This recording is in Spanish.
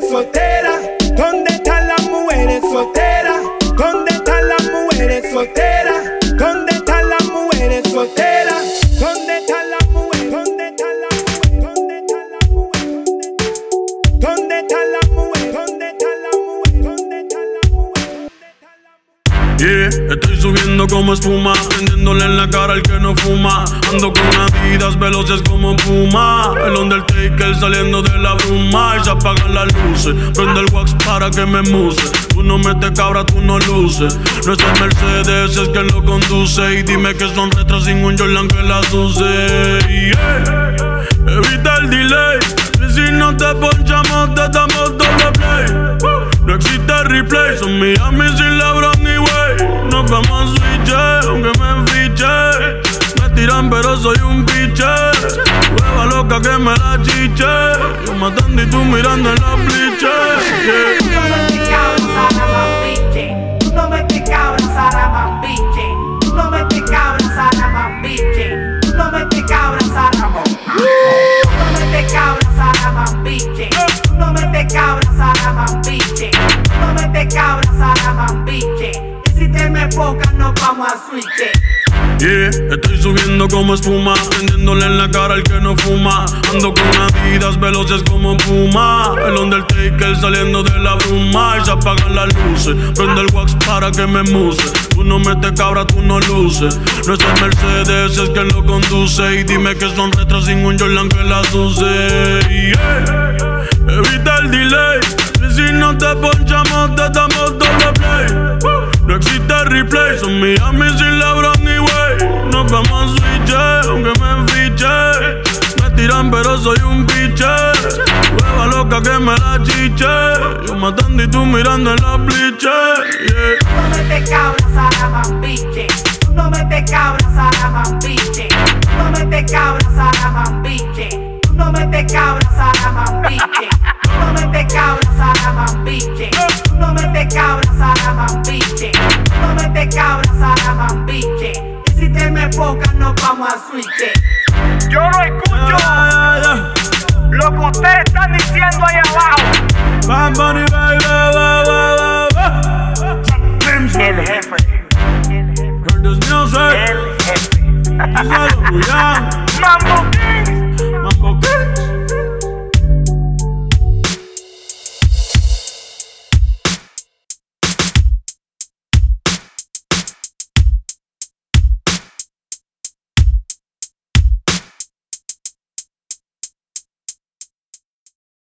sauter Yeah, estoy subiendo como espuma, prendiéndole en la cara al que no fuma. Ando con Adidas veloces como Puma. El Undertaker saliendo de la bruma y se apagan las luces. Prende el wax para que me muse. Tú no metes cabra, tú no luces. No es el Mercedes, es que lo conduce. Y dime que son retros sin un Jordan que las use. Evita el delay. si no te ponchamos, te damos doble play. No existe replay, son Miami sin LeBron ni way. Nos vamos a switch, aunque me fiche. Me tiran, pero soy un biche. Hueva loca que me la chiche. Yo matando y tú mirando en la. Yeah. No metes cabra, Saramambiche. Y si te me pocas, nos vamos a switch. Yeah, estoy subiendo como espuma, prendiéndole en la cara al que no fuma. Ando con Adidas veloces como Puma. El Undertaker saliendo de la bruma y se apagan las luces. Prende el wax para que me muse. Tú no metes cabra, tú no luces. No es el Mercedes, es que lo conduce. Y dime que son retros sin un Jordan que las use. Yeah. Evita el delay. No te ponchamos, te damos doble play. No existe replay, son Miami sin LeBron ni way. Nos vamos a switch, aunque me fiche. Me tiran, pero soy un biche. Hueva loca que me la chiche. Yo matando y tú mirando en la pliche. Yeah. No metes cabra, Saramambiche. Tú no metes cabra, Saramambiche. Tú no metes cabra, Saramambiche. Tú no metes cabra, Saramambiche. Vamos a switch. Yo no escucho Yeah, yeah. lo que ustedes están diciendo ahí abajo. Bad Bunny, baby, baby, baby. El jefe, el jefe. Díselo, yeah. Mambo